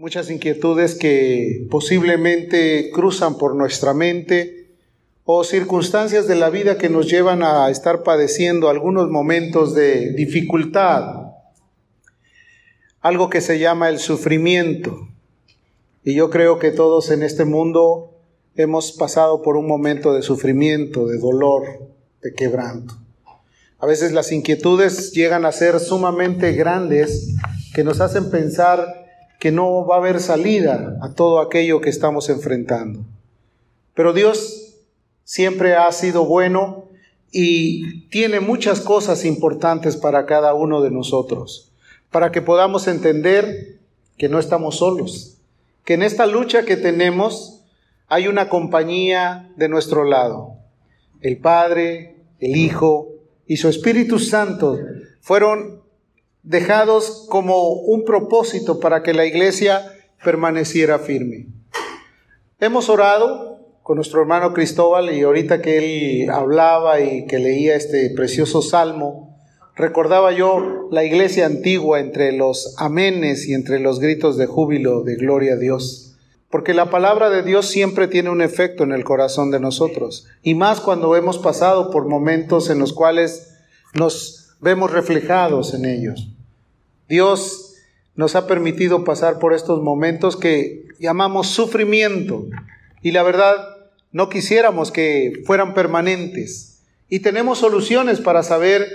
muchas inquietudes que posiblemente cruzan por nuestra mente o circunstancias de la vida que nos llevan a estar padeciendo algunos momentos de dificultad, algo que se llama el sufrimiento. Y yo creo que todos en este mundo hemos pasado por un momento de sufrimiento, de dolor, de quebranto. A veces las inquietudes llegan a ser sumamente grandes que nos hacen pensar que no va a haber salida a todo aquello que estamos enfrentando. Pero Dios siempre ha sido bueno y tiene muchas cosas importantes para cada uno de nosotros, para que podamos entender que no estamos solos, que en esta lucha que tenemos hay una compañía de nuestro lado. El Padre, el Hijo y su Espíritu Santo fueron dejados como un propósito para que la iglesia permaneciera firme. Hemos orado con nuestro hermano Cristóbal y ahorita que él hablaba y que leía este precioso salmo, recordaba yo la iglesia antigua entre los amenes y entre los gritos de júbilo, de gloria a Dios. Porque la palabra de Dios siempre tiene un efecto en el corazón de nosotros, y más cuando hemos pasado por momentos en los cuales nos vemos reflejados en ellos. Dios nos ha permitido pasar por estos momentos que llamamos sufrimiento y la verdad no quisiéramos que fueran permanentes. Y tenemos soluciones para saber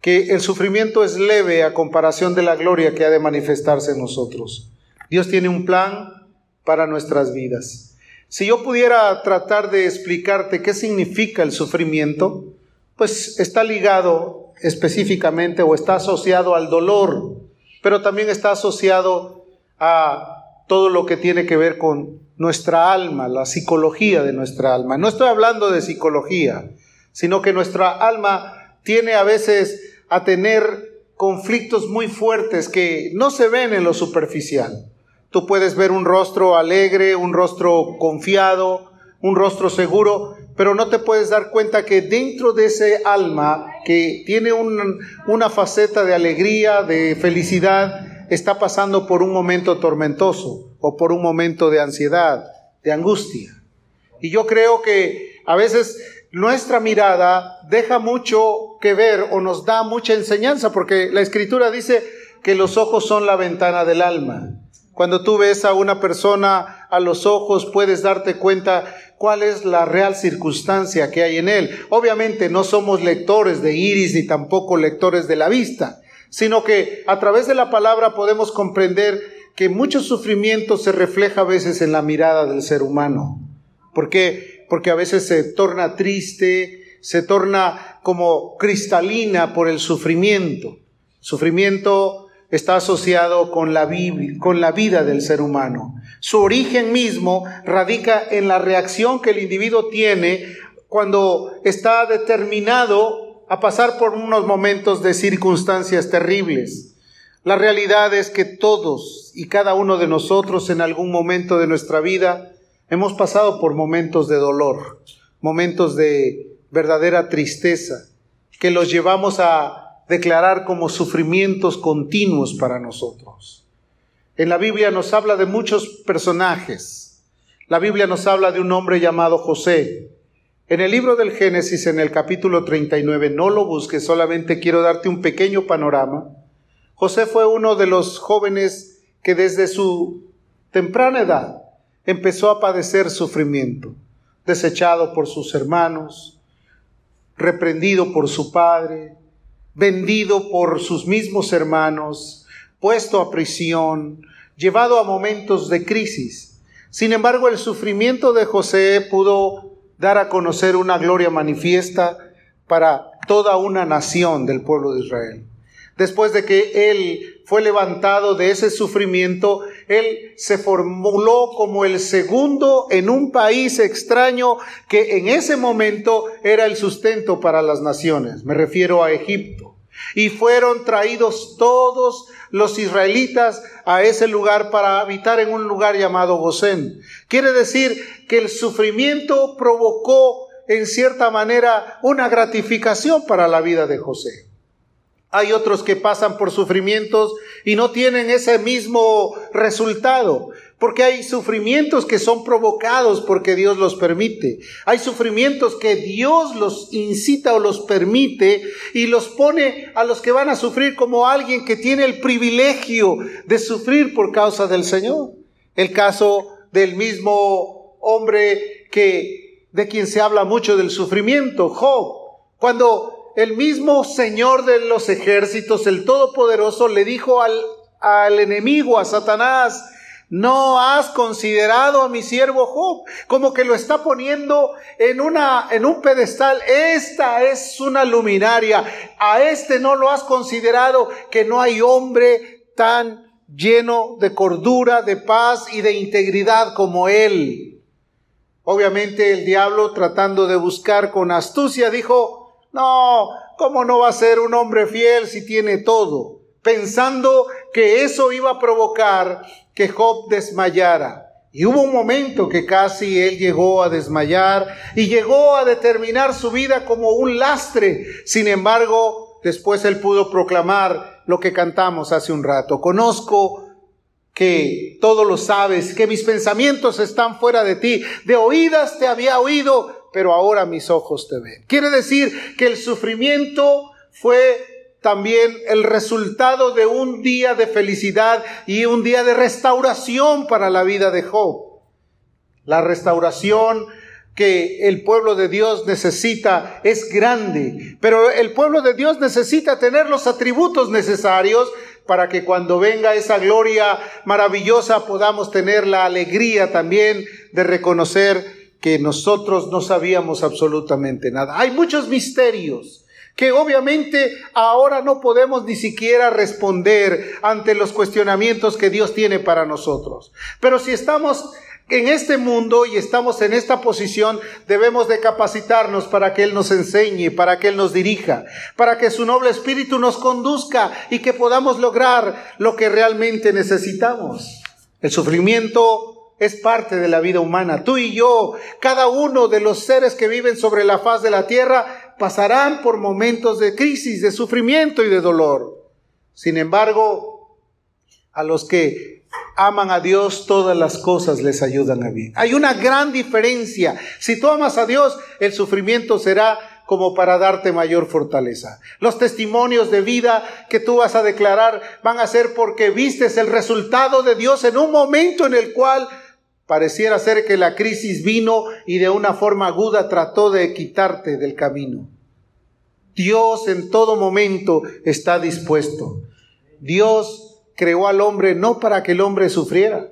que el sufrimiento es leve a comparación de la gloria que ha de manifestarse en nosotros. Dios tiene un plan para nuestras vidas. Si yo pudiera tratar de explicarte qué significa el sufrimiento, pues está ligado específicamente o está asociado al dolor, pero también está asociado a todo lo que tiene que ver con nuestra alma, la psicología de nuestra alma. No estoy hablando de psicología, sino que nuestra alma tiene a veces a tener conflictos muy fuertes que no se ven en lo superficial. Tú puedes ver un rostro alegre, un rostro confiado, un rostro seguro, pero no te puedes dar cuenta que dentro de ese alma que tiene una faceta de alegría, de felicidad, está pasando por un momento tormentoso o por un momento de ansiedad, de angustia. Y yo creo que a veces nuestra mirada deja mucho que ver o nos da mucha enseñanza, porque la escritura dice que los ojos son la ventana del alma. Cuando tú ves a una persona a los ojos, puedes darte cuenta cuál es la real circunstancia que hay en él. Obviamente no somos lectores de iris ni tampoco lectores de la vista, sino que a través de la palabra podemos comprender que mucho sufrimiento se refleja a veces en la mirada del ser humano. ¿Por qué? Porque a veces se torna triste, se torna como cristalina por el sufrimiento. Sufrimiento está asociado con la, con la vida del ser humano. Su origen mismo radica en la reacción que el individuo tiene cuando está determinado a pasar por unos momentos de circunstancias terribles. La realidad es que todos y cada uno de nosotros en algún momento de nuestra vida hemos pasado por momentos de dolor, momentos de verdadera tristeza, que los llevamos a declarar como sufrimientos continuos para nosotros. En la Biblia nos habla de muchos personajes. La Biblia nos habla de un hombre llamado José. En el libro del Génesis, en el capítulo 39, no lo busques, solamente quiero darte un pequeño panorama. José fue uno de los jóvenes que desde su temprana edad empezó a padecer sufrimiento, desechado por sus hermanos, reprendido por su padre, vendido por sus mismos hermanos, puesto a prisión, llevado a momentos de crisis. Sin embargo, el sufrimiento de José pudo dar a conocer una gloria manifiesta para toda una nación del pueblo de Israel. Después de que él fue levantado de ese sufrimiento, él se formuló como el segundo en un país extraño que en ese momento era el sustento para las naciones. Me refiero a Egipto. Y fueron traídos todos los israelitas a ese lugar para habitar en un lugar llamado Gosén. Quiere decir que el sufrimiento provocó en cierta manera una gratificación para la vida de José. Hay otros que pasan por sufrimientos y no tienen ese mismo resultado, porque hay sufrimientos que son provocados porque Dios los permite. Hay sufrimientos que Dios los incita o los permite y los pone a los que van a sufrir como alguien que tiene el privilegio de sufrir por causa del Señor. El caso del mismo hombre que de quien se habla mucho del sufrimiento, Job, cuando el mismo Señor de los ejércitos, el Todopoderoso, le dijo al, al enemigo, a Satanás, no has considerado a mi siervo Job, como que lo está poniendo en una en un pedestal. Esta es una luminaria. A este no lo has considerado que no hay hombre tan lleno de cordura, de paz y de integridad como él. Obviamente el diablo tratando de buscar con astucia dijo, no, ¿cómo no va a ser un hombre fiel si tiene todo? Pensando que eso iba a provocar que Job desmayara. Y hubo un momento que casi él llegó a desmayar y llegó a determinar su vida como un lastre. Sin embargo, después él pudo proclamar lo que cantamos hace un rato. Conozco que todo lo sabes, que mis pensamientos están fuera de ti. De oídas te había oído, pero ahora mis ojos te ven. Quiere decir que el sufrimiento fue también el resultado de un día de felicidad y un día de restauración para la vida de Job. La restauración que el pueblo de Dios necesita es grande, pero el pueblo de Dios necesita tener los atributos necesarios para que cuando venga esa gloria maravillosa podamos tener la alegría también de reconocer que nosotros no sabíamos absolutamente nada. Hay muchos misterios que obviamente ahora no podemos ni siquiera responder ante los cuestionamientos que Dios tiene para nosotros. Pero si estamos en este mundo y estamos en esta posición, debemos de capacitarnos para que Él nos enseñe, para que Él nos dirija, para que su noble espíritu nos conduzca y que podamos lograr lo que realmente necesitamos. El sufrimiento es parte de la vida humana. Tú y yo, cada uno de los seres que viven sobre la faz de la tierra, pasarán por momentos de crisis, de sufrimiento y de dolor. Sin embargo, a los que aman a Dios, todas las cosas les ayudan a bien. Hay una gran diferencia. Si tú amas a Dios, el sufrimiento será como para darte mayor fortaleza. Los testimonios de vida que tú vas a declarar van a ser porque vistes el resultado de Dios en un momento en el cual Pareciera ser que la crisis vino y de una forma aguda trató de quitarte del camino. Dios en todo momento está dispuesto. Dios creó al hombre no para que el hombre sufriera,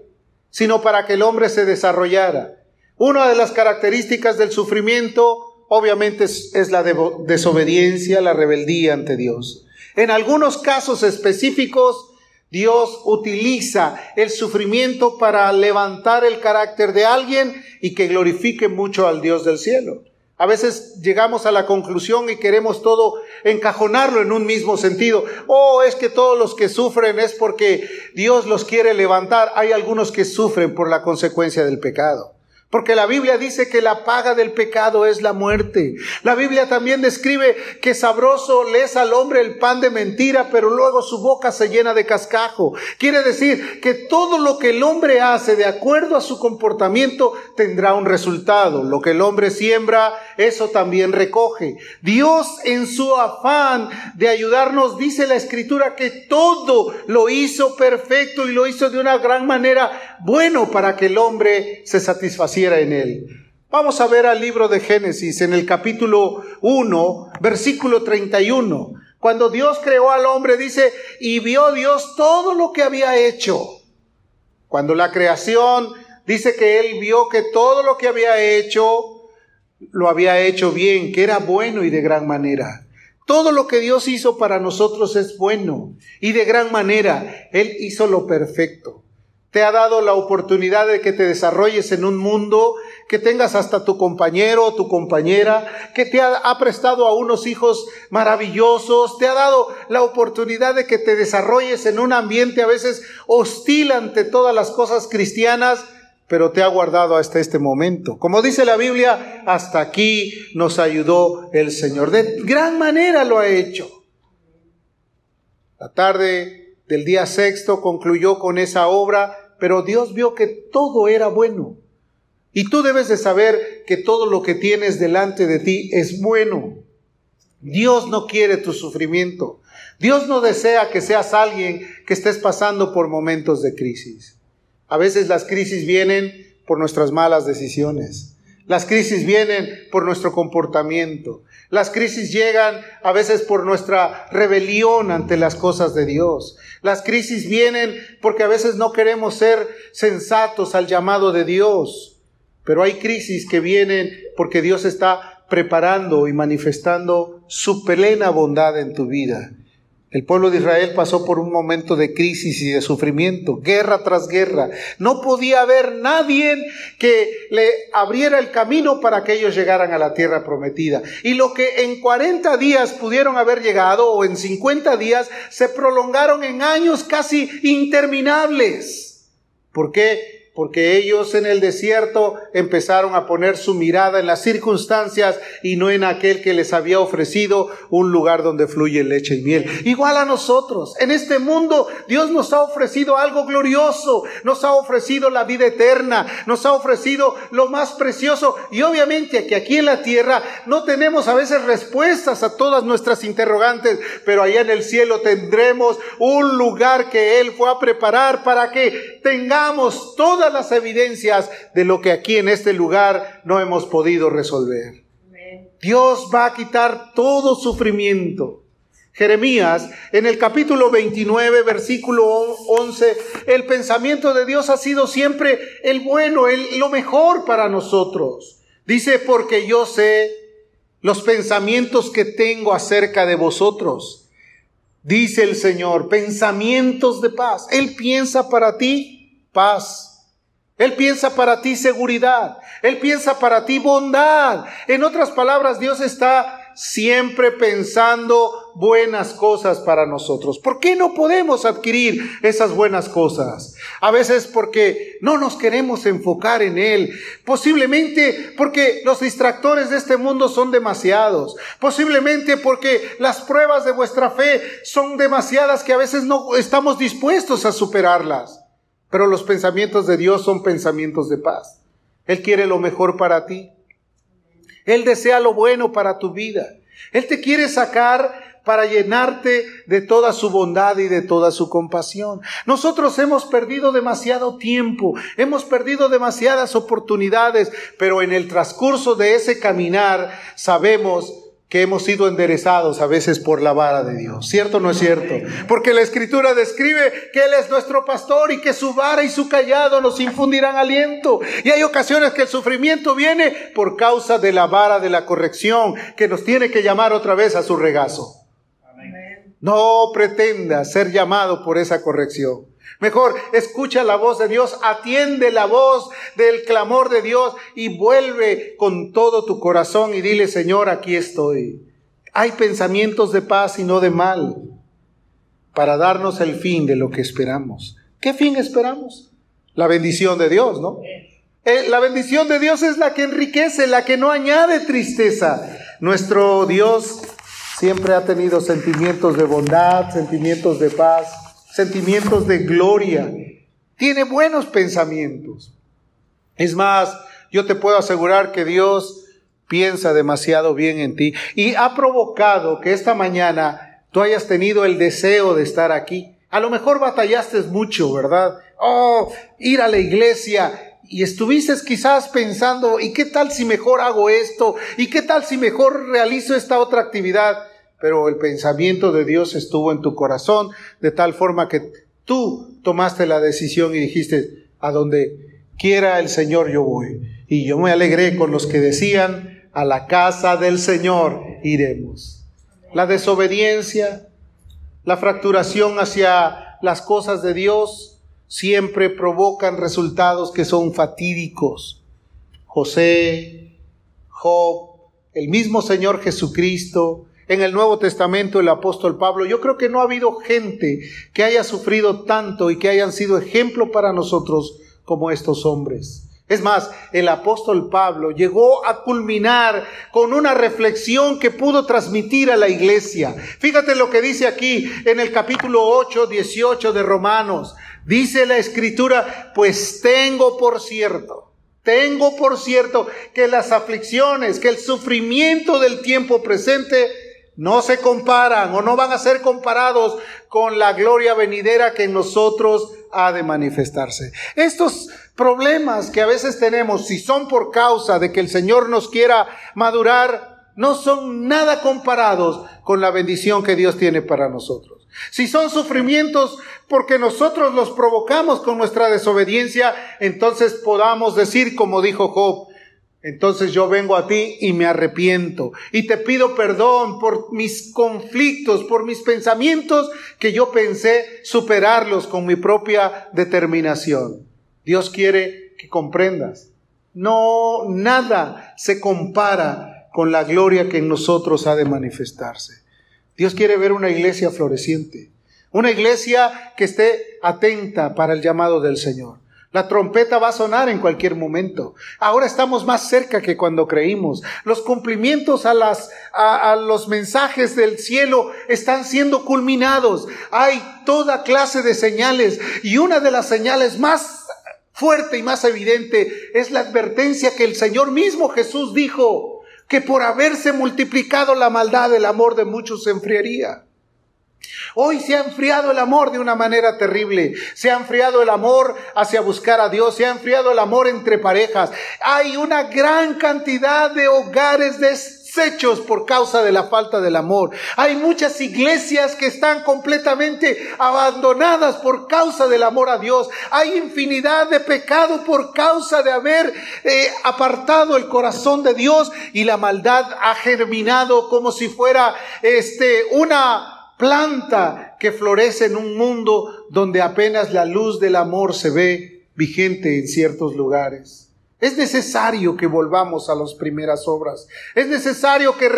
sino para que el hombre se desarrollara. Una de las características del sufrimiento obviamente es, la desobediencia, la rebeldía ante Dios. En algunos casos específicos, Dios utiliza el sufrimiento para levantar el carácter de alguien y que glorifique mucho al Dios del cielo. A veces llegamos a la conclusión y queremos todo encajonarlo en un mismo sentido. Oh, es que todos los que sufren es porque Dios los quiere levantar. Hay algunos que sufren por la consecuencia del pecado. Porque la Biblia dice que la paga del pecado es la muerte. La Biblia también describe que sabroso le es al hombre el pan de mentira, pero luego su boca se llena de cascajo. Quiere decir que todo lo que el hombre hace de acuerdo a su comportamiento tendrá un resultado. Lo que el hombre siembra, eso también recoge. Dios en su afán de ayudarnos dice la escritura que todo lo hizo perfecto y lo hizo de una gran manera bueno para que el hombre se satisfaciera en él. Vamos a ver al libro de Génesis en el capítulo 1, versículo 31. Cuando Dios creó al hombre, dice, y vio Dios todo lo que había hecho. Cuando la creación dice que él vio que todo lo que había hecho, lo había hecho bien, que era bueno y de gran manera. Todo lo que Dios hizo para nosotros es bueno y de gran manera. Él hizo lo perfecto te ha dado la oportunidad de que te desarrolles en un mundo, que tengas hasta tu compañero o tu compañera, que te ha, prestado a unos hijos maravillosos, te ha dado la oportunidad de que te desarrolles en un ambiente a veces hostil ante todas las cosas cristianas, pero te ha guardado hasta este momento. Como dice la Biblia, hasta aquí nos ayudó el Señor. De gran manera lo ha hecho. La tarde del día sexto concluyó con esa obra, pero Dios vio que todo era bueno. Y tú debes de saber que todo lo que tienes delante de ti es bueno. Dios no quiere tu sufrimiento. Dios no desea que seas alguien que estés pasando por momentos de crisis. A veces las crisis vienen por nuestras malas decisiones. Las crisis vienen por nuestro comportamiento. Las crisis llegan a veces por nuestra rebelión ante las cosas de Dios. Las crisis vienen porque a veces no queremos ser sensatos al llamado de Dios. Pero hay crisis que vienen porque Dios está preparando y manifestando su plena bondad en tu vida. El pueblo de Israel pasó por un momento de crisis y de sufrimiento, guerra tras guerra. No podía haber nadie que le abriera el camino para que ellos llegaran a la tierra prometida. Y lo que en 40 días pudieron haber llegado o en 50 días se prolongaron en años casi interminables. ¿Por qué? Porque ellos en el desierto empezaron a poner su mirada en las circunstancias y no en aquel que les había ofrecido un lugar donde fluye leche y miel. Igual a nosotros, en este mundo Dios nos ha ofrecido algo glorioso, nos ha ofrecido la vida eterna, nos ha ofrecido lo más precioso y obviamente que aquí en la tierra no tenemos a veces respuestas a todas nuestras interrogantes, pero allá en el cielo tendremos un lugar que Él fue a preparar para que tengamos toda las evidencias de lo que aquí en este lugar no hemos podido resolver. Dios va a quitar todo sufrimiento. Jeremías, en el capítulo 29, versículo 11, el pensamiento de Dios ha sido siempre el bueno, el, lo mejor para nosotros. Dice, porque yo sé los pensamientos que tengo acerca de vosotros. Dice el Señor, pensamientos de paz. Él piensa para ti paz él piensa para ti seguridad. Él piensa para ti bondad. En otras palabras, Dios está siempre pensando buenas cosas para nosotros. ¿Por qué no podemos adquirir esas buenas cosas? A veces porque no nos queremos enfocar en Él. Posiblemente porque los distractores de este mundo son demasiados. Posiblemente porque las pruebas de vuestra fe son demasiadas que a veces no estamos dispuestos a superarlas. Pero los pensamientos de Dios son pensamientos de paz. Él quiere lo mejor para ti. Él desea lo bueno para tu vida. Él te quiere sacar para llenarte de toda su bondad y de toda su compasión. Nosotros hemos perdido demasiado tiempo, hemos perdido demasiadas oportunidades, pero en el transcurso de ese caminar sabemos que hemos sido enderezados a veces por la vara de Dios. ¿Cierto o no es cierto? Porque la escritura describe que Él es nuestro pastor y que su vara y su callado nos infundirán aliento. Y hay ocasiones que el sufrimiento viene por causa de la vara de la corrección que nos tiene que llamar otra vez a su regazo. No pretenda ser llamado por esa corrección. Mejor, escucha la voz de Dios, atiende la voz del clamor de Dios y vuelve con todo tu corazón y dile, Señor, aquí estoy. Hay pensamientos de paz y no de mal para darnos el fin de lo que esperamos. ¿Qué fin esperamos? La bendición de Dios, ¿no? Eh, la bendición de Dios es la que enriquece, la que no añade tristeza. Nuestro Dios siempre ha tenido sentimientos de bondad, sentimientos de paz sentimientos de gloria, tiene buenos pensamientos. Es más, yo te puedo asegurar que Dios piensa demasiado bien en ti y ha provocado que esta mañana tú hayas tenido el deseo de estar aquí. A lo mejor batallaste mucho, ¿verdad? Oh, ir a la iglesia, y estuviste quizás pensando, ¿y qué tal si mejor hago esto? ¿Y qué tal si mejor realizo esta otra actividad? Pero el pensamiento de Dios estuvo en tu corazón de tal forma que tú tomaste la decisión y dijiste, a donde quiera el Señor yo voy. Y yo me alegré con los que decían, a la casa del Señor iremos. La desobediencia, la fracturación hacia las cosas de Dios siempre provocan resultados que son fatídicos. José, Job, el mismo Señor Jesucristo, en el Nuevo Testamento el apóstol Pablo, yo creo que no ha habido gente que haya sufrido tanto y que hayan sido ejemplo para nosotros como estos hombres. Es más, el apóstol Pablo llegó a culminar con una reflexión que pudo transmitir a la iglesia. Fíjate lo que dice aquí en el capítulo 8, 18 de Romanos. Dice la escritura, pues tengo por cierto, tengo por cierto que las aflicciones, que el sufrimiento del tiempo presente no se comparan o no van a ser comparados con la gloria venidera que en nosotros ha de manifestarse. Estos problemas que a veces tenemos, si son por causa de que el Señor nos quiera madurar, no son nada comparados con la bendición que Dios tiene para nosotros. Si son sufrimientos porque nosotros los provocamos con nuestra desobediencia, entonces podamos decir como dijo Job, entonces yo vengo a ti y me arrepiento y te pido perdón por mis conflictos, por mis pensamientos que yo pensé superarlos con mi propia determinación. Dios quiere que comprendas. No, nada se compara con la gloria que en nosotros ha de manifestarse. Dios quiere ver una iglesia floreciente, una iglesia que esté atenta para el llamado del Señor. La trompeta va a sonar en cualquier momento. Ahora estamos más cerca que cuando creímos. Los cumplimientos a, las, a, los mensajes del cielo están siendo culminados. Hay toda clase de señales y una de las señales más fuerte y más evidente es la advertencia que el Señor mismo Jesús dijo que por haberse multiplicado la maldad el amor de muchos se enfriaría. Hoy se ha enfriado el amor de una manera terrible. Se ha enfriado el amor hacia buscar a Dios. Se ha enfriado el amor entre parejas. Hay una gran cantidad de hogares deshechos por causa de la falta del amor. Hay muchas iglesias que están completamente abandonadas por causa del amor a Dios. Hay infinidad de pecado por causa de haber eh, apartado el corazón de Dios y la maldad ha germinado como si fuera este una planta que florece en un mundo donde apenas la luz del amor se ve vigente en ciertos lugares. Es necesario que volvamos a las primeras obras. Es necesario que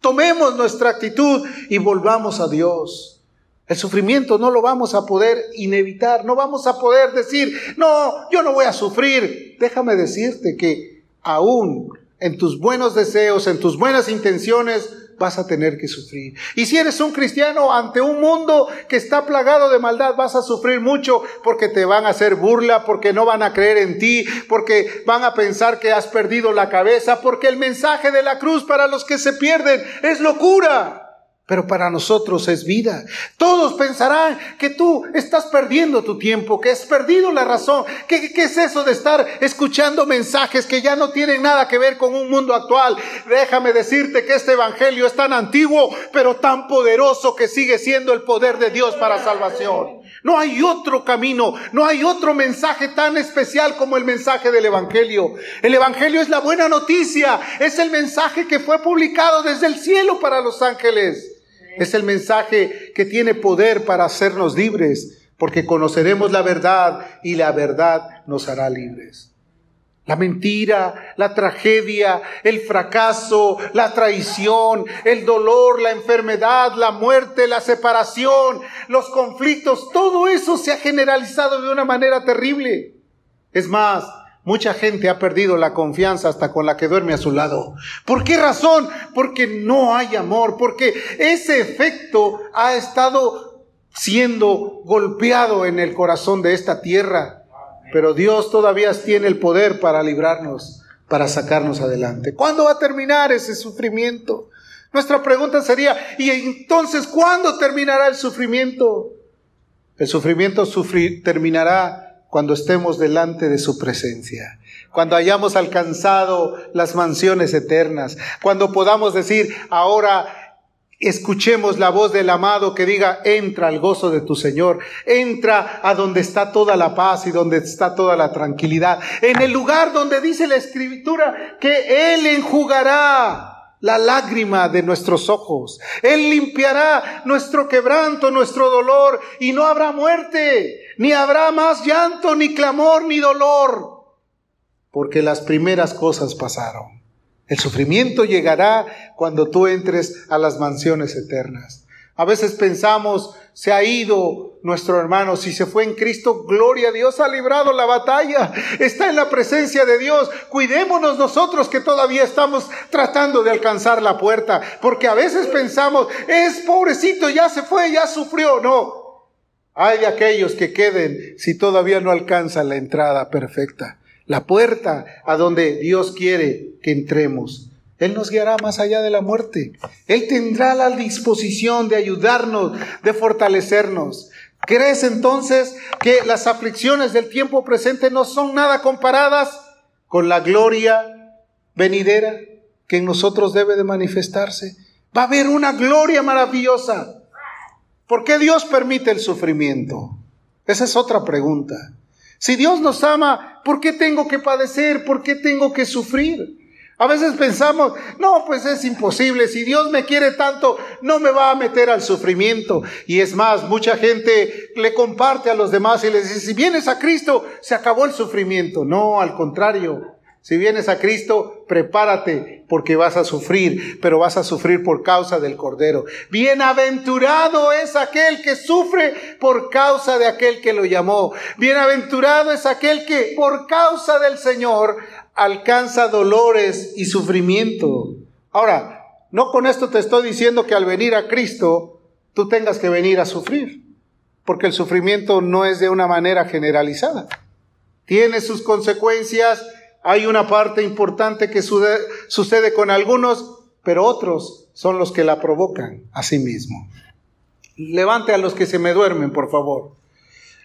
tomemos nuestra actitud y volvamos a Dios. El sufrimiento no lo vamos a poder inevitar, no vamos a poder decir, no, yo no voy a sufrir. Déjame decirte que aún en tus buenos deseos, en tus buenas intenciones, vas a tener que sufrir. Y si eres un cristiano ante un mundo que está plagado de maldad, vas a sufrir mucho porque te van a hacer burla, porque no van a creer en ti, porque van a pensar que has perdido la cabeza, porque el mensaje de la cruz para los que se pierden es locura pero para nosotros es vida. Todos pensarán que tú estás perdiendo tu tiempo, que has perdido la razón. ¿Qué, ¿Qué, es eso de estar escuchando mensajes que ya no tienen nada que ver con un mundo actual? Déjame decirte que este Evangelio es tan antiguo, pero tan poderoso que sigue siendo el poder de Dios para salvación. No hay otro camino, no hay otro mensaje tan especial como el mensaje del Evangelio. El Evangelio es la buena noticia, es el mensaje que fue publicado desde el cielo para los ángeles. Es el mensaje que tiene poder para hacernos libres, porque conoceremos la verdad y la verdad nos hará libres. La mentira, la tragedia, el fracaso, la traición, el dolor, la enfermedad, la muerte, la separación, los conflictos, todo eso se ha generalizado de una manera terrible. Es más, Mucha gente ha perdido la confianza hasta con la que duerme a su lado. ¿Por qué razón? Porque no hay amor, porque ese efecto ha estado siendo golpeado en el corazón de esta tierra. Pero Dios todavía tiene el poder para librarnos, para sacarnos adelante. ¿Cuándo va a terminar ese sufrimiento? Nuestra pregunta sería, ¿y entonces cuándo terminará el sufrimiento? El sufrimiento terminará cuando estemos delante de su presencia, cuando hayamos alcanzado las mansiones eternas, cuando podamos decir, ahora escuchemos la voz del amado que diga, entra al gozo de tu Señor, entra a donde está toda la paz y donde está toda la tranquilidad, en el lugar donde dice la escritura que Él enjugará la lágrima de nuestros ojos. Él limpiará nuestro quebranto, nuestro dolor, y no habrá muerte, ni habrá más llanto, ni clamor, ni dolor, porque las primeras cosas pasaron. El sufrimiento llegará cuando tú entres a las mansiones eternas. A veces pensamos, se ha ido nuestro hermano, si se fue en Cristo, gloria a Dios, ha librado la batalla, está en la presencia de Dios. Cuidémonos nosotros que todavía estamos tratando de alcanzar la puerta, porque a veces pensamos, es pobrecito, ya se fue, ya sufrió. No, hay de aquellos que queden si todavía no alcanzan la entrada perfecta, la puerta a donde Dios quiere que entremos. Él nos guiará más allá de la muerte. Él tendrá la disposición de ayudarnos, de fortalecernos. ¿Crees entonces que las aflicciones del tiempo presente no son nada comparadas con la gloria venidera que en nosotros debe de manifestarse? Va a haber una gloria maravillosa. ¿Por qué Dios permite el sufrimiento? Esa es otra pregunta. Si Dios nos ama, ¿por qué tengo que padecer? ¿Por qué tengo que sufrir? A veces pensamos, no, pues es imposible, si Dios me quiere tanto, no me va a meter al sufrimiento. Y es más, mucha gente le comparte a los demás y les dice, si vienes a Cristo, se acabó el sufrimiento. No, al contrario, si vienes a Cristo, prepárate porque vas a sufrir, pero vas a sufrir por causa del Cordero. Bienaventurado es aquel que sufre por causa de aquel que lo llamó. Bienaventurado es aquel que por causa del Señor alcanza dolores y sufrimiento. Ahora, no con esto te estoy diciendo que al venir a Cristo tú tengas que venir a sufrir, porque el sufrimiento no es de una manera generalizada. Tiene sus consecuencias, hay una parte importante que sucede con algunos, pero otros son los que la provocan a sí mismo. Levante a los que se me duermen, por favor.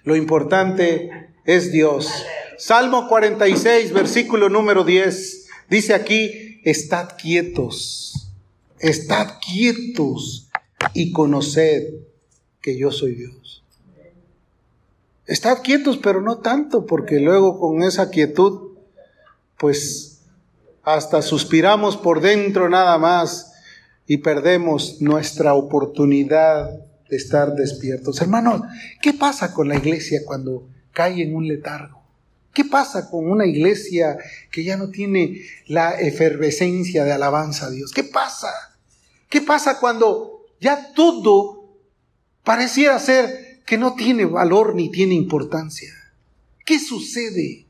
Lo importante es Dios. Salmo 46, versículo número 10, dice aquí, estad quietos, estad quietos y conoced que yo soy Dios. Estad quietos, pero no tanto, porque luego con esa quietud, pues hasta suspiramos por dentro nada más y perdemos nuestra oportunidad de estar despiertos. Hermanos, ¿qué pasa con la iglesia cuando cae en un letargo? ¿Qué pasa con una iglesia que ya no tiene la efervescencia de alabanza a Dios? ¿Qué pasa? ¿Qué pasa cuando ya todo pareciera ser que no tiene valor ni tiene importancia? ¿Qué sucede?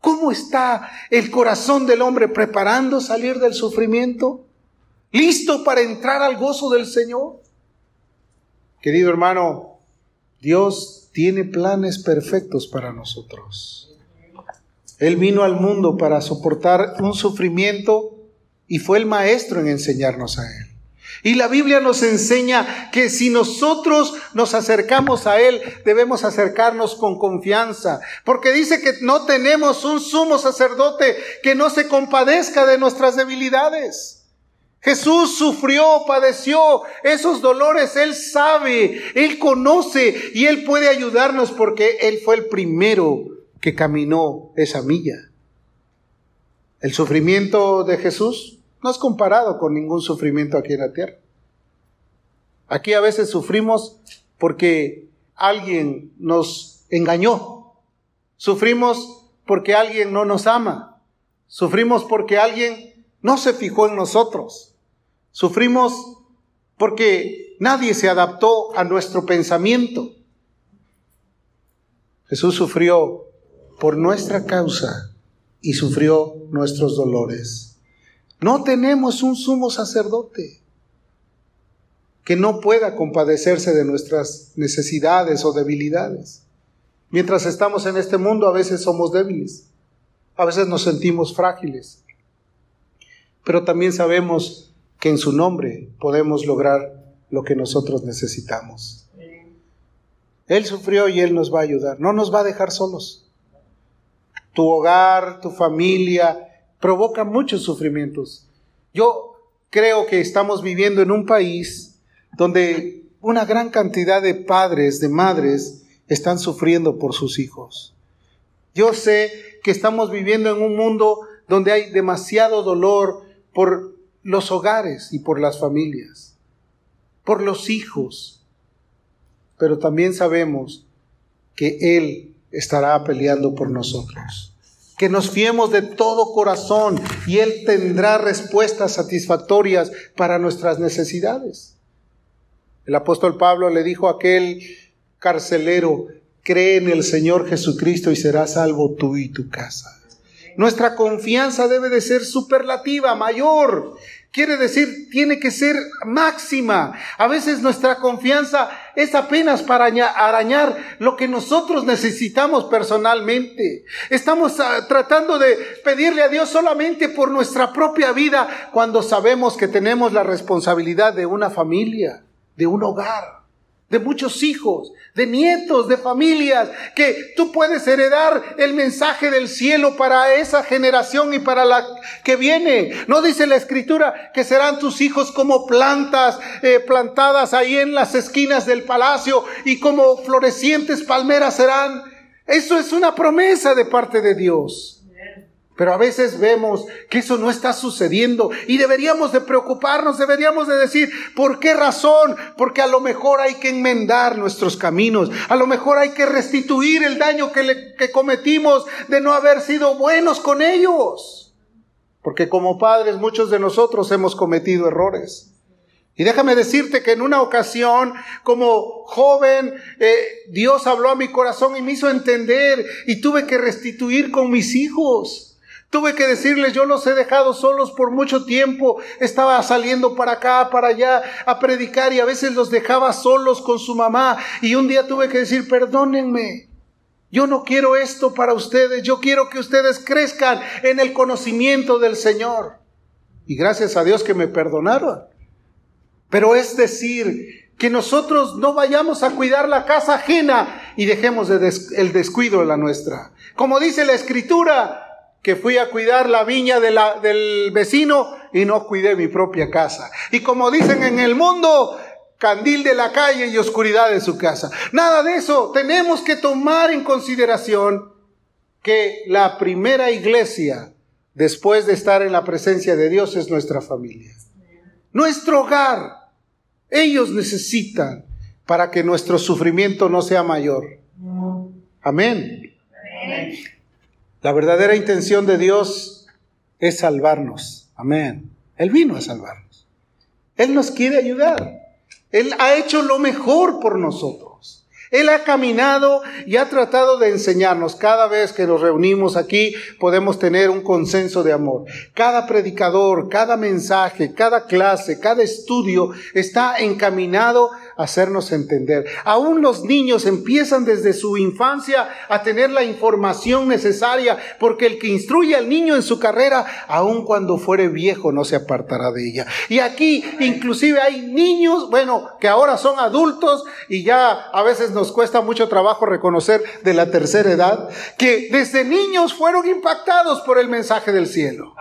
¿Cómo está el corazón del hombre preparando salir del sufrimiento? ¿Listo para entrar al gozo del Señor? Querido hermano, Dios tiene planes perfectos para nosotros. Él vino al mundo para soportar un sufrimiento y fue el maestro en enseñarnos a Él. Y la Biblia nos enseña que si nosotros nos acercamos a Él, debemos acercarnos con confianza, porque dice que no tenemos un sumo sacerdote que no se compadezca de nuestras debilidades. Jesús sufrió, padeció esos dolores, Él sabe, Él conoce y Él puede ayudarnos porque Él fue el primero que caminó esa milla. El sufrimiento de Jesús no es comparado con ningún sufrimiento aquí en la tierra. Aquí a veces sufrimos porque alguien nos engañó. Sufrimos porque alguien no nos ama. Sufrimos porque alguien no se fijó en nosotros. Sufrimos porque nadie se adaptó a nuestro pensamiento. Jesús sufrió por nuestra causa y sufrió nuestros dolores. No tenemos un sumo sacerdote que no pueda compadecerse de nuestras necesidades o debilidades. Mientras estamos en este mundo a veces somos débiles, a veces nos sentimos frágiles, pero también sabemos que en su nombre podemos lograr lo que nosotros necesitamos. Él sufrió y Él nos va a ayudar, no nos va a dejar solos tu hogar, tu familia, provoca muchos sufrimientos. Yo creo que estamos viviendo en un país donde una gran cantidad de padres, de madres, están sufriendo por sus hijos. Yo sé que estamos viviendo en un mundo donde hay demasiado dolor por los hogares y por las familias, por los hijos. Pero también sabemos que Él estará peleando por nosotros. Que nos fiemos de todo corazón y Él tendrá respuestas satisfactorias para nuestras necesidades. El apóstol Pablo le dijo a aquel carcelero, cree en el Señor Jesucristo y serás salvo tú y tu casa. Nuestra confianza debe de ser superlativa, mayor. Quiere decir, tiene que ser máxima. A veces nuestra confianza es apenas para arañar lo que nosotros necesitamos personalmente. Estamos ah, tratando de pedirle a Dios solamente por nuestra propia vida cuando sabemos que tenemos la responsabilidad de una familia, de un hogar de muchos hijos, de nietos, de familias, que tú puedes heredar el mensaje del cielo para esa generación y para la que viene. No dice la escritura que serán tus hijos como plantas eh, plantadas ahí en las esquinas del palacio y como florecientes palmeras serán. Eso es una promesa de parte de Dios. Pero a veces vemos que eso no está sucediendo y deberíamos de preocuparnos, deberíamos de decir, ¿por qué razón? Porque a lo mejor hay que enmendar nuestros caminos, a lo mejor hay que restituir el daño que, le, que cometimos de no haber sido buenos con ellos. Porque como padres muchos de nosotros hemos cometido errores. Y déjame decirte que en una ocasión, como joven, eh, Dios habló a mi corazón y me hizo entender y tuve que restituir con mis hijos. Tuve que decirles, yo los he dejado solos por mucho tiempo. Estaba saliendo para acá, para allá, a predicar y a veces los dejaba solos con su mamá. Y un día tuve que decir, perdónenme. Yo no quiero esto para ustedes. Yo quiero que ustedes crezcan en el conocimiento del Señor. Y gracias a Dios que me perdonaron. Pero es decir, que nosotros no vayamos a cuidar la casa ajena y dejemos el descuido de la nuestra. Como dice la escritura, que fui a cuidar la viña del vecino y no cuidé mi propia casa. Y como dicen en el mundo, candil de la calle y oscuridad de su casa. Nada de eso. Tenemos que tomar en consideración que la primera iglesia, después de estar en la presencia de Dios, es nuestra familia. Nuestro hogar. Ellos necesitan para que nuestro sufrimiento no sea mayor. Amén. Amén. La verdadera intención de Dios es salvarnos. Amén. Él vino a salvarnos. Él nos quiere ayudar. Él ha hecho lo mejor por nosotros. Él ha caminado y ha tratado de enseñarnos. Cada vez que nos reunimos aquí podemos tener un consenso de amor. Cada predicador, cada mensaje, cada clase, cada estudio está encaminado hacernos entender. Aún los niños empiezan desde su infancia a tener la información necesaria, porque el que instruye al niño en su carrera, aun cuando fuere viejo, no se apartará de ella. Y aquí inclusive hay niños, bueno, que ahora son adultos y ya a veces nos cuesta mucho trabajo reconocer de la tercera edad, que desde niños fueron impactados por el mensaje del cielo.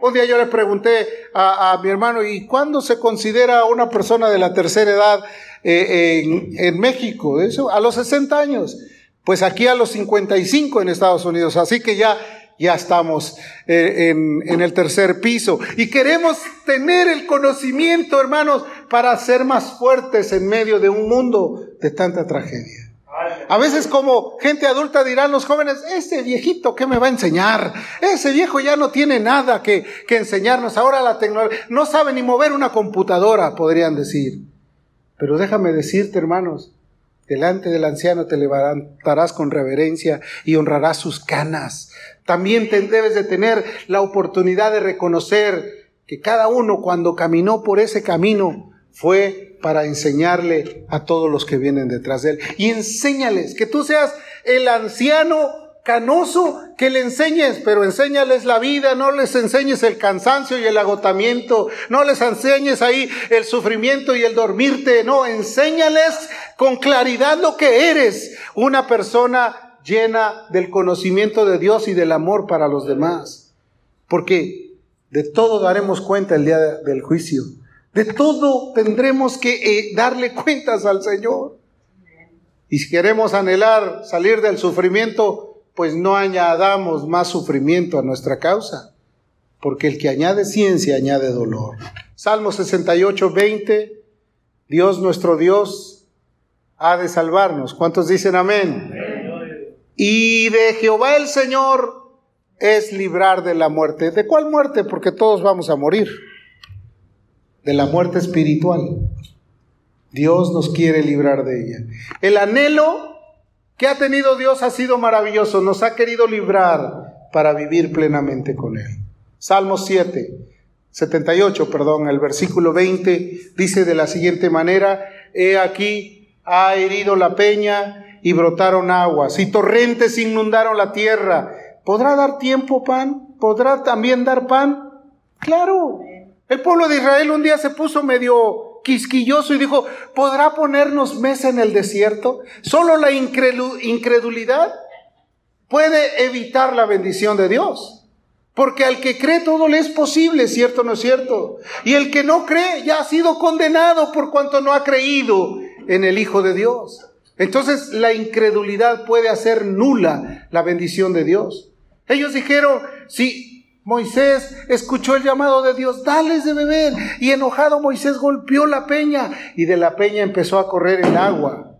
Un día yo le pregunté a, mi hermano, ¿y cuándo se considera una persona de la tercera edad eh, en, México? Eso, a los 60 años. Pues aquí a los 55 en Estados Unidos. Así que ya, ya estamos eh, en, el tercer piso. Y queremos tener el conocimiento, hermanos, para ser más fuertes en medio de un mundo de tanta tragedia. A veces como gente adulta dirán los jóvenes, ese viejito, ¿qué me va a enseñar? Ese viejo ya no tiene nada que, que enseñarnos. Ahora la tecnología, no sabe ni mover una computadora, podrían decir. Pero déjame decirte, hermanos, delante del anciano te levantarás con reverencia y honrarás sus canas. También te debes de tener la oportunidad de reconocer que cada uno cuando caminó por ese camino fue para enseñarle a todos los que vienen detrás de él. Y enséñales, que tú seas el anciano canoso que le enseñes, pero enséñales la vida, no les enseñes el cansancio y el agotamiento, no les enseñes ahí el sufrimiento y el dormirte, no, enséñales con claridad lo que eres, una persona llena del conocimiento de Dios y del amor para los demás, porque de todo daremos cuenta el día del juicio. De todo tendremos que eh, darle cuentas al Señor. Y si queremos anhelar salir del sufrimiento, pues no añadamos más sufrimiento a nuestra causa, porque el que añade ciencia añade dolor. Salmo 68, 20, Dios nuestro Dios ha de salvarnos. ¿Cuántos dicen amén? Y de Jehová el Señor es librar de la muerte. ¿De cuál muerte? Porque todos vamos a morir de la muerte espiritual. Dios nos quiere librar de ella. El anhelo que ha tenido Dios ha sido maravilloso, nos ha querido librar para vivir plenamente con Él. Salmo 7, 78, perdón, el versículo 20 dice de la siguiente manera, he aquí, ha herido la peña y brotaron aguas, y torrentes inundaron la tierra. ¿Podrá dar tiempo pan? ¿Podrá también dar pan? Claro. El pueblo de Israel un día se puso medio quisquilloso y dijo, ¿podrá ponernos mesa en el desierto? Solo la incredulidad puede evitar la bendición de Dios. Porque al que cree todo le es posible, ¿cierto o no es cierto? Y el que no cree ya ha sido condenado por cuanto no ha creído en el Hijo de Dios. Entonces la incredulidad puede hacer nula la bendición de Dios. Ellos dijeron, si Moisés escuchó el llamado de Dios, dales de beber. Y enojado Moisés golpeó la peña y de la peña empezó a correr el agua.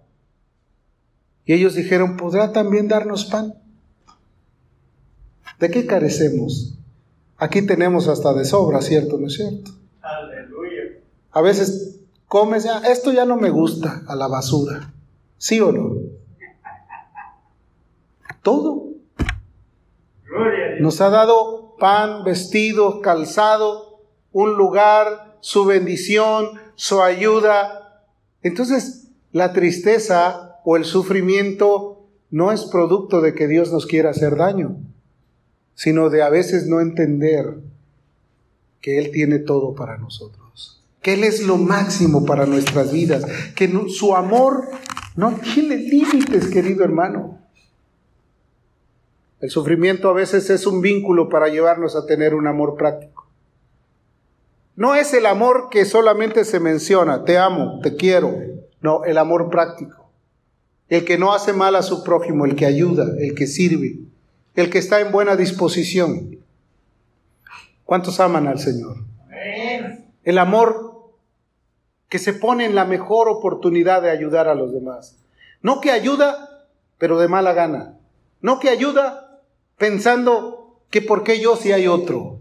Y ellos dijeron, ¿podrá también darnos pan? ¿De qué carecemos? Aquí tenemos hasta de sobra, ¿cierto? ¿No es cierto? Aleluya. A veces comes ya, esto ya no me gusta, a la basura. ¿Sí o no? Todo. Nos ha dado pan, vestido, calzado, un lugar, su bendición, su ayuda. Entonces, la tristeza o el sufrimiento no es producto de que Dios nos quiera hacer daño sino de a veces no entender que Él tiene todo para nosotros, que Él es lo máximo para nuestras vidas, que su amor no tiene límites, querido hermano. El sufrimiento a veces es un vínculo para llevarnos a tener un amor práctico. No es el amor que solamente se menciona, te amo, te quiero. No, el amor práctico. El que no hace mal a su prójimo, el que ayuda, el que sirve el que está en buena disposición. ¿Cuántos aman al Señor? El amor que se pone en la mejor oportunidad de ayudar a los demás. No que ayuda, pero de mala gana. No que ayuda pensando que por qué yo si hay otro.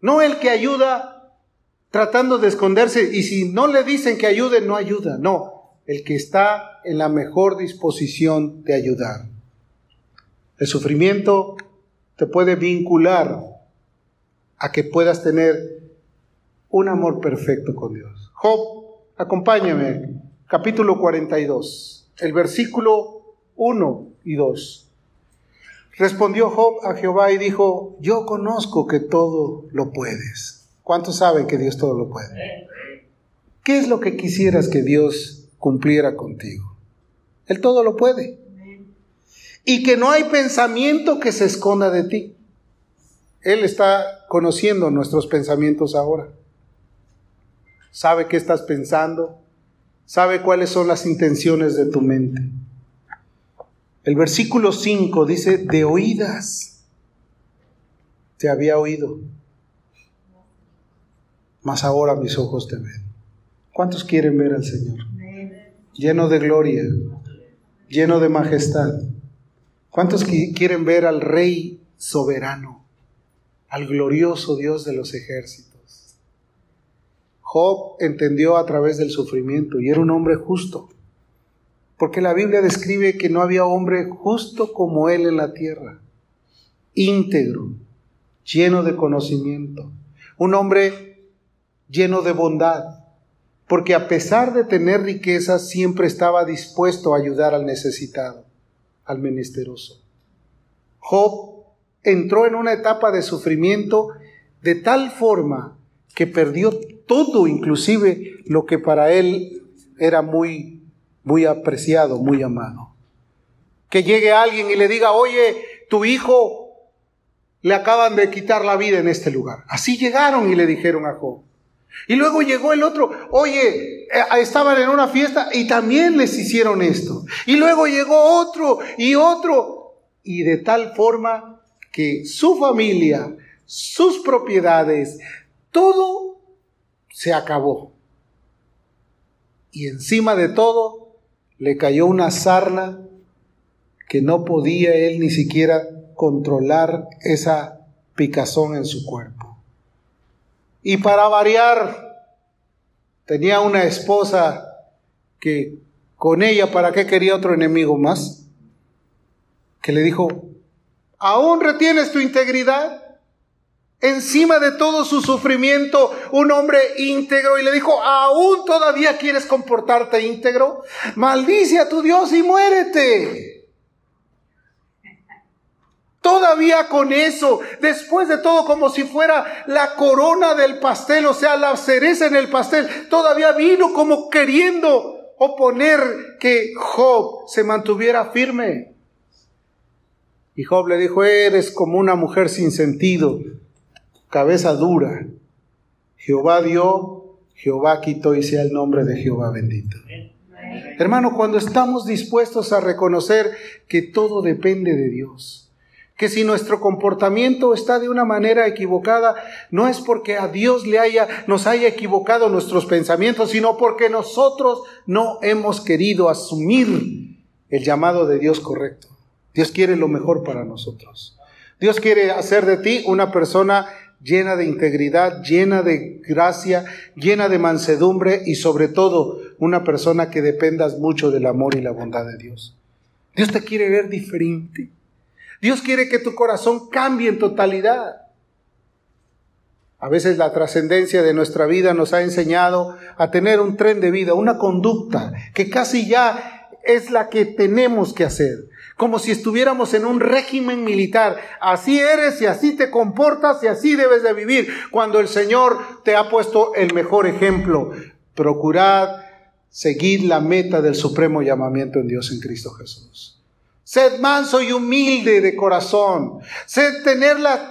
No el que ayuda tratando de esconderse y si no le dicen que ayude, no ayuda. No, el que está en la mejor disposición de ayudar. El sufrimiento te puede vincular a que puedas tener un amor perfecto con Dios. Job, acompáñame, capítulo 42, el versículo 1 y 2. Respondió Job a Jehová y dijo, yo conozco que todo lo puedes. ¿Cuántos saben que Dios todo lo puede? ¿Qué es lo que quisieras que Dios cumpliera contigo? Él todo lo puede y que no hay pensamiento que se esconda de ti. Él está conociendo nuestros pensamientos ahora. Sabe qué estás pensando, sabe cuáles son las intenciones de tu mente. El versículo 5 dice, de oídas te había oído, mas ahora mis ojos te ven. ¿Cuántos quieren ver al Señor? Lleno de gloria, lleno de majestad. ¿Cuántos quieren ver al Rey soberano, al glorioso Dios de los ejércitos? Job entendió a través del sufrimiento y era un hombre justo, porque la Biblia describe que no había hombre justo como él en la tierra, íntegro, lleno de conocimiento, un hombre lleno de bondad, porque a pesar de tener riquezas siempre estaba dispuesto a ayudar al necesitado al menesteroso. Job entró en una etapa de sufrimiento de tal forma que perdió todo, inclusive lo que para él era muy, muy apreciado, muy amado. Que llegue alguien y le diga, oye, tu hijo le acaban de quitar la vida en este lugar. Así llegaron y le dijeron a Job. Y luego llegó el otro, oye, eh, estaban en una fiesta y también les hicieron esto. Y luego llegó otro y otro. Y de tal forma que su familia, sus propiedades, todo se acabó. Y encima de todo le cayó una sarna que no podía él ni siquiera controlar esa picazón en su cuerpo. Y para variar, tenía una esposa que con ella, ¿para qué quería otro enemigo más? Que le dijo, ¿aún retienes tu integridad? Encima de todo su sufrimiento, un hombre íntegro y le dijo, ¿aún todavía quieres comportarte íntegro? Maldice a tu Dios y muérete. Todavía con eso, después de todo como si fuera la corona del pastel, o sea, la cereza en el pastel, todavía vino como queriendo oponer que Job se mantuviera firme. Y Job le dijo, eres como una mujer sin sentido, cabeza dura. Jehová dio, Jehová quitó y sea el nombre de Jehová bendito. Hermano, cuando estamos dispuestos a reconocer que todo depende de Dios, que si nuestro comportamiento está de una manera equivocada, no es porque a Dios le haya, nos haya equivocado nuestros pensamientos, sino porque nosotros no hemos querido asumir el llamado de Dios correcto. Dios quiere lo mejor para nosotros. Dios quiere hacer de ti una persona llena de integridad, llena de gracia, llena de mansedumbre y sobre todo una persona que dependas mucho del amor y la bondad de Dios. Dios te quiere ver diferente. Dios quiere que tu corazón cambie en totalidad. A veces la trascendencia de nuestra vida nos ha enseñado a tener un tren de vida, una conducta que casi ya es la que tenemos que hacer, como si estuviéramos en un régimen militar. Así eres y así te comportas y así debes de vivir. Cuando el Señor te ha puesto el mejor ejemplo, procurad seguir la meta del supremo llamamiento en Dios en Cristo Jesús. Sed manso y humilde de corazón. Sed tener la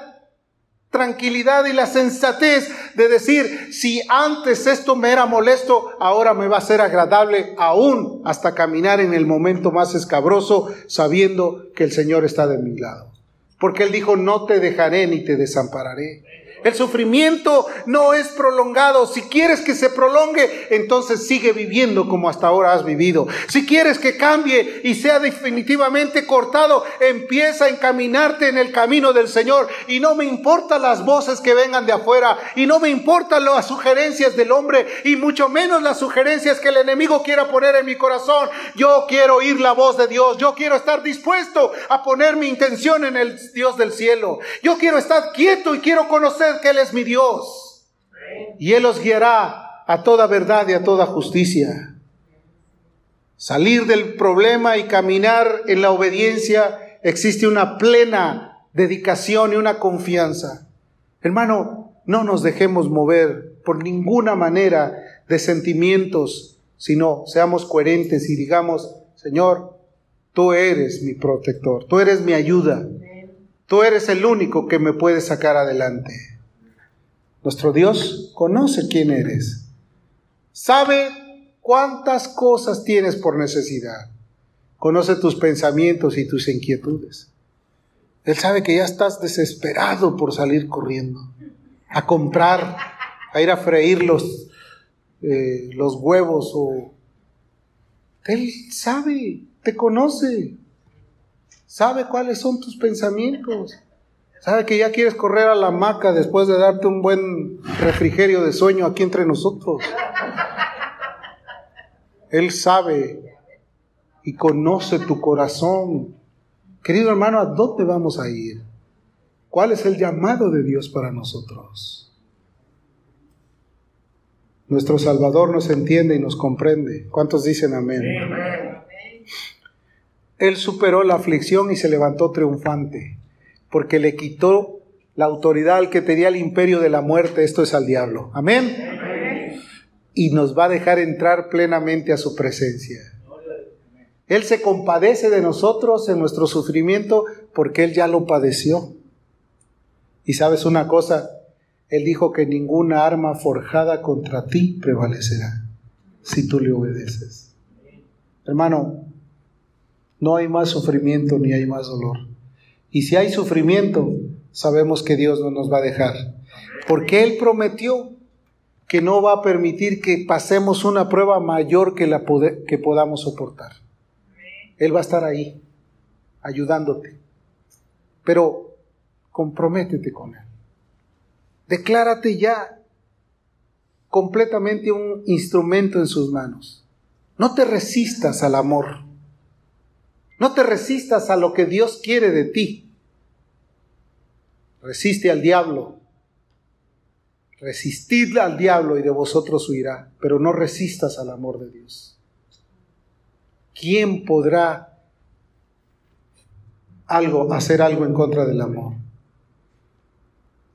tranquilidad y la sensatez de decir, si antes esto me era molesto, ahora me va a ser agradable aún hasta caminar en el momento más escabroso, sabiendo que el Señor está de mi lado. Porque Él dijo, no te dejaré ni te desampararé. El sufrimiento no es prolongado. Si quieres que se prolongue, entonces sigue viviendo como hasta ahora has vivido. Si quieres que cambie y sea definitivamente cortado, empieza a encaminarte en el camino del Señor. Y no me importan las voces que vengan de afuera. Y no me importan las sugerencias del hombre. Y mucho menos las sugerencias que el enemigo quiera poner en mi corazón. Yo quiero oír la voz de Dios. Yo quiero estar dispuesto a poner mi intención en el Dios del cielo. Yo quiero estar quieto y quiero conocer que Él es mi Dios. Y Él os guiará a toda verdad y a toda justicia. Salir del problema y caminar en la obediencia existe una plena dedicación y una confianza. Hermano, no nos dejemos mover por ninguna manera de sentimientos, sino seamos coherentes y digamos, Señor, tú eres mi protector, tú eres mi ayuda, tú eres el único que me puede sacar adelante. Nuestro Dios conoce quién eres. Sabe cuántas cosas tienes por necesidad. Conoce tus pensamientos y tus inquietudes. Él sabe que ya estás desesperado por salir corriendo, a comprar, a ir a freír los, eh, los huevos o... Él sabe, te conoce, sabe cuáles son tus pensamientos. ¿Sabe que ya quieres correr a la hamaca después de darte un buen refrigerio de sueño aquí entre nosotros? Él sabe y conoce tu corazón. Querido hermano, ¿a dónde vamos a ir? ¿Cuál es el llamado de Dios para nosotros? Nuestro Salvador nos entiende y nos comprende. ¿Cuántos dicen amén? Él superó la aflicción y se levantó triunfante porque le quitó la autoridad al que tenía el imperio de la muerte, esto es al diablo. Amén. Y nos va a dejar entrar plenamente a su presencia. Él se compadece de nosotros en nuestro sufrimiento porque Él ya lo padeció. Y sabes una cosa, Él dijo que ninguna arma forjada contra ti prevalecerá si tú le obedeces. Hermano, no hay más sufrimiento ni hay más dolor y si hay sufrimiento, sabemos que Dios no nos va a dejar. Porque Él prometió que no va a permitir que pasemos una prueba mayor que la que podamos soportar. Él va a estar ahí, ayudándote. Pero comprométete con Él. Declárate ya completamente un instrumento en sus manos No te resistas al amor. No te resistas a lo que Dios quiere de ti. Resiste al diablo. Resistid al diablo y de vosotros huirá, pero no resistas al amor de Dios. ¿Quién podrá algo, hacer algo en contra del amor?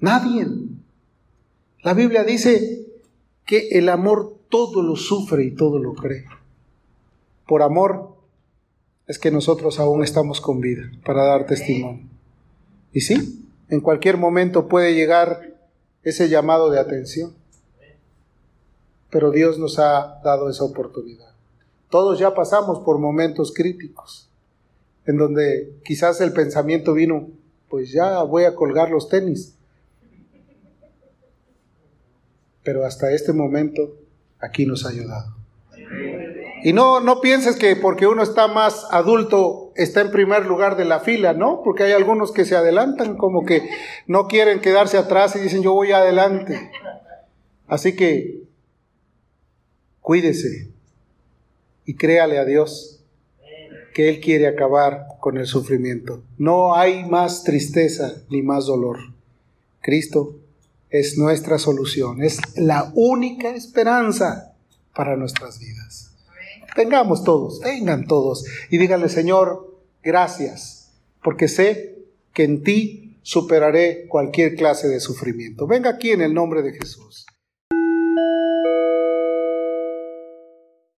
Nadie. La Biblia dice que el amor todo lo sufre y todo lo cree. Por amor es que nosotros aún estamos con vida para dar testimonio. Y sí, en cualquier momento puede llegar ese llamado de atención. Pero Dios nos ha dado esa oportunidad. Todos ya pasamos por momentos críticos, en donde quizás el pensamiento vino, pues ya voy a colgar los tenis. Pero hasta este momento aquí nos ha ayudado. Y no, no pienses que porque uno está más adulto está en primer lugar de la fila, ¿no? Porque hay algunos que se adelantan como que no quieren quedarse atrás y dicen yo voy adelante. Así que cuídese y créale a Dios que Él quiere acabar con el sufrimiento. No hay más tristeza ni más dolor. Cristo es nuestra solución, es la única esperanza para nuestras vidas. Vengamos todos, vengan todos y díganle, Señor, gracias, porque sé que en ti superaré cualquier clase de sufrimiento. Venga aquí en el nombre de Jesús.